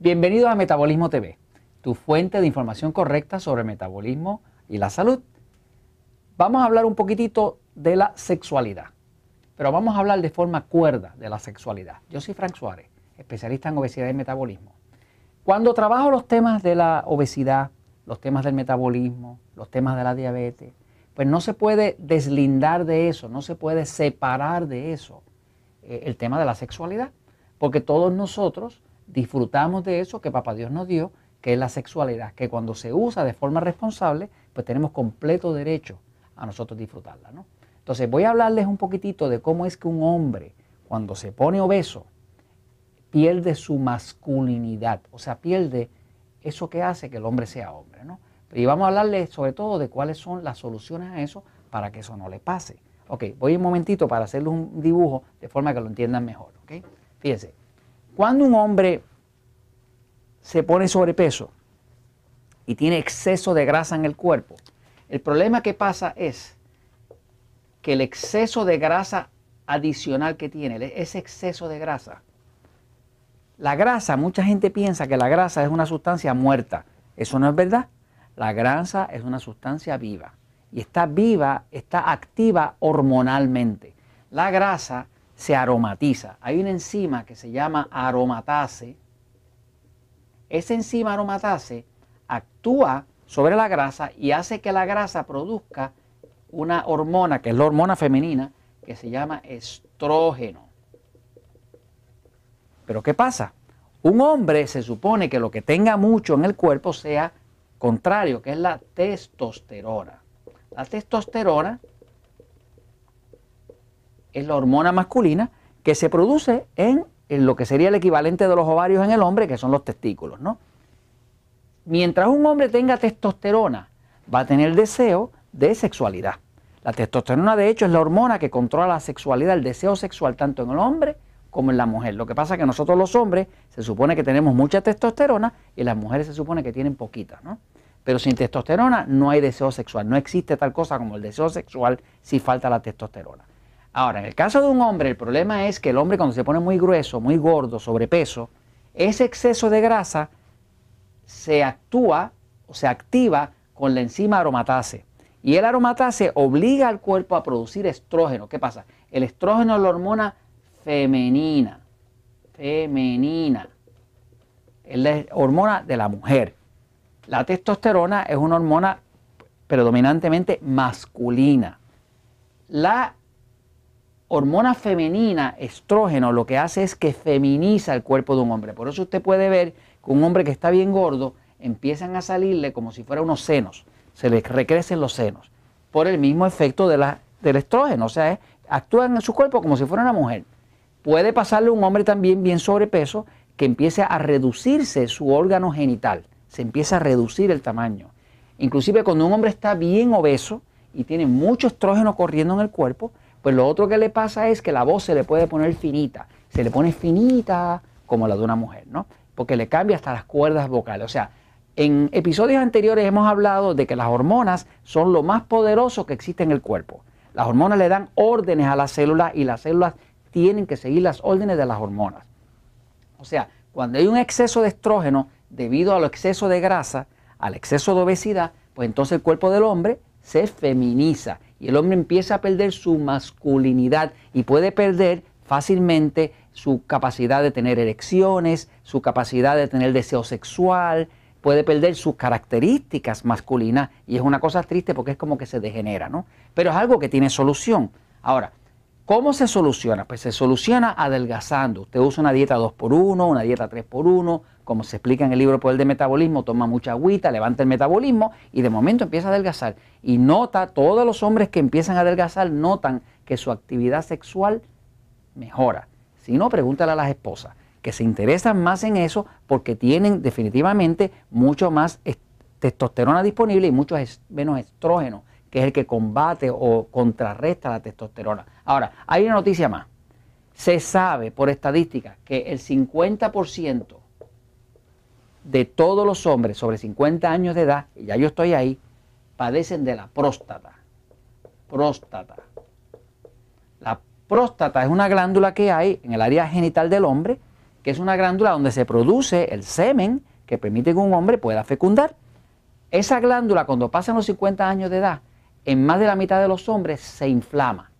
Bienvenido a Metabolismo TV, tu fuente de información correcta sobre metabolismo y la salud. Vamos a hablar un poquitito de la sexualidad, pero vamos a hablar de forma cuerda de la sexualidad. Yo soy Frank Suárez, especialista en obesidad y metabolismo. Cuando trabajo los temas de la obesidad, los temas del metabolismo, los temas de la diabetes, pues no se puede deslindar de eso, no se puede separar de eso eh, el tema de la sexualidad, porque todos nosotros disfrutamos de eso que Papá Dios nos dio, que es la sexualidad, que cuando se usa de forma responsable, pues tenemos completo derecho a nosotros disfrutarla. ¿no? Entonces voy a hablarles un poquitito de cómo es que un hombre, cuando se pone obeso, pierde su masculinidad, o sea, pierde eso que hace que el hombre sea hombre. ¿no? Y vamos a hablarles sobre todo de cuáles son las soluciones a eso para que eso no le pase. Ok, voy un momentito para hacerles un dibujo de forma que lo entiendan mejor. ¿ok? Fíjense, cuando un hombre se pone sobrepeso y tiene exceso de grasa en el cuerpo, el problema que pasa es que el exceso de grasa adicional que tiene, ese exceso de grasa, la grasa, mucha gente piensa que la grasa es una sustancia muerta. Eso no es verdad. La grasa es una sustancia viva y está viva, está activa hormonalmente. La grasa se aromatiza. Hay una enzima que se llama aromatase. Esa enzima aromatase actúa sobre la grasa y hace que la grasa produzca una hormona, que es la hormona femenina, que se llama estrógeno. Pero ¿qué pasa? Un hombre se supone que lo que tenga mucho en el cuerpo sea contrario, que es la testosterona. La testosterona es la hormona masculina que se produce en, lo que sería el equivalente de los ovarios en el hombre, que son los testículos, ¿no? Mientras un hombre tenga testosterona, va a tener deseo de sexualidad. La testosterona, de hecho, es la hormona que controla la sexualidad, el deseo sexual, tanto en el hombre como en la mujer. Lo que pasa es que nosotros los hombres se supone que tenemos mucha testosterona y las mujeres se supone que tienen poquita, ¿no? Pero sin testosterona no hay deseo sexual. No existe tal cosa como el deseo sexual si falta la testosterona. Ahora, en el caso de un hombre, el problema es que el hombre cuando se pone muy grueso, muy gordo, sobrepeso, ese exceso de grasa se actúa o se activa con la enzima aromatase. Y el aromatase obliga al cuerpo a producir estrógeno. ¿Qué pasa? El estrógeno es la hormona femenina. Femenina. Es la hormona de la mujer. La testosterona es una hormona predominantemente masculina. La hormona femenina, estrógeno, lo que hace es que feminiza el cuerpo de un hombre. Por eso usted puede ver que un hombre que está bien gordo empiezan a salirle como si fuera unos senos, se le recrecen los senos, por el mismo efecto de la, del estrógeno, o sea, actúan en su cuerpo como si fuera una mujer. Puede pasarle a un hombre también bien sobrepeso que empiece a reducirse su órgano genital, se empieza a reducir el tamaño. Inclusive cuando un hombre está bien obeso y tiene mucho estrógeno corriendo en el cuerpo, pues lo otro que le pasa es que la voz se le puede poner finita, se le pone finita como la de una mujer, ¿no? Porque le cambia hasta las cuerdas vocales. O sea, en episodios anteriores hemos hablado de que las hormonas son lo más poderoso que existe en el cuerpo. Las hormonas le dan órdenes a las células y las células tienen que seguir las órdenes de las hormonas. O sea, cuando hay un exceso de estrógeno debido al exceso de grasa, al exceso de obesidad, pues entonces el cuerpo del hombre se feminiza y el hombre empieza a perder su masculinidad y puede perder fácilmente su capacidad de tener erecciones, su capacidad de tener deseo sexual, puede perder sus características masculinas y es una cosa triste porque es como que se degenera, ¿no? Pero es algo que tiene solución. Ahora, ¿cómo se soluciona? Pues se soluciona adelgazando. Usted usa una dieta 2x1, una dieta 3x1, como se explica en el libro Poder de Metabolismo, toma mucha agüita, levanta el metabolismo y de momento empieza a adelgazar. Y nota, todos los hombres que empiezan a adelgazar notan que su actividad sexual mejora. Si no, pregúntale a las esposas, que se interesan más en eso porque tienen definitivamente mucho más testosterona disponible y mucho menos estrógeno, que es el que combate o contrarresta la testosterona. Ahora, hay una noticia más. Se sabe por estadística que el 50% de todos los hombres sobre 50 años de edad, y ya yo estoy ahí, padecen de la próstata. Próstata. La próstata es una glándula que hay en el área genital del hombre que es una glándula donde se produce el semen que permite que un hombre pueda fecundar. Esa glándula cuando pasan los 50 años de edad, en más de la mitad de los hombres se inflama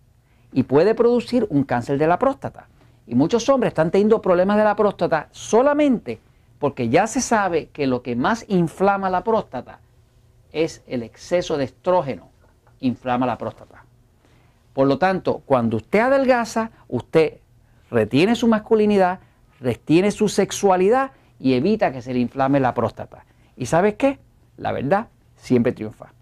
y puede producir un cáncer de la próstata. Y muchos hombres están teniendo problemas de la próstata solamente porque ya se sabe que lo que más inflama la próstata es el exceso de estrógeno, inflama la próstata. Por lo tanto, cuando usted adelgaza, usted retiene su masculinidad, retiene su sexualidad y evita que se le inflame la próstata. ¿Y sabes qué? La verdad siempre triunfa.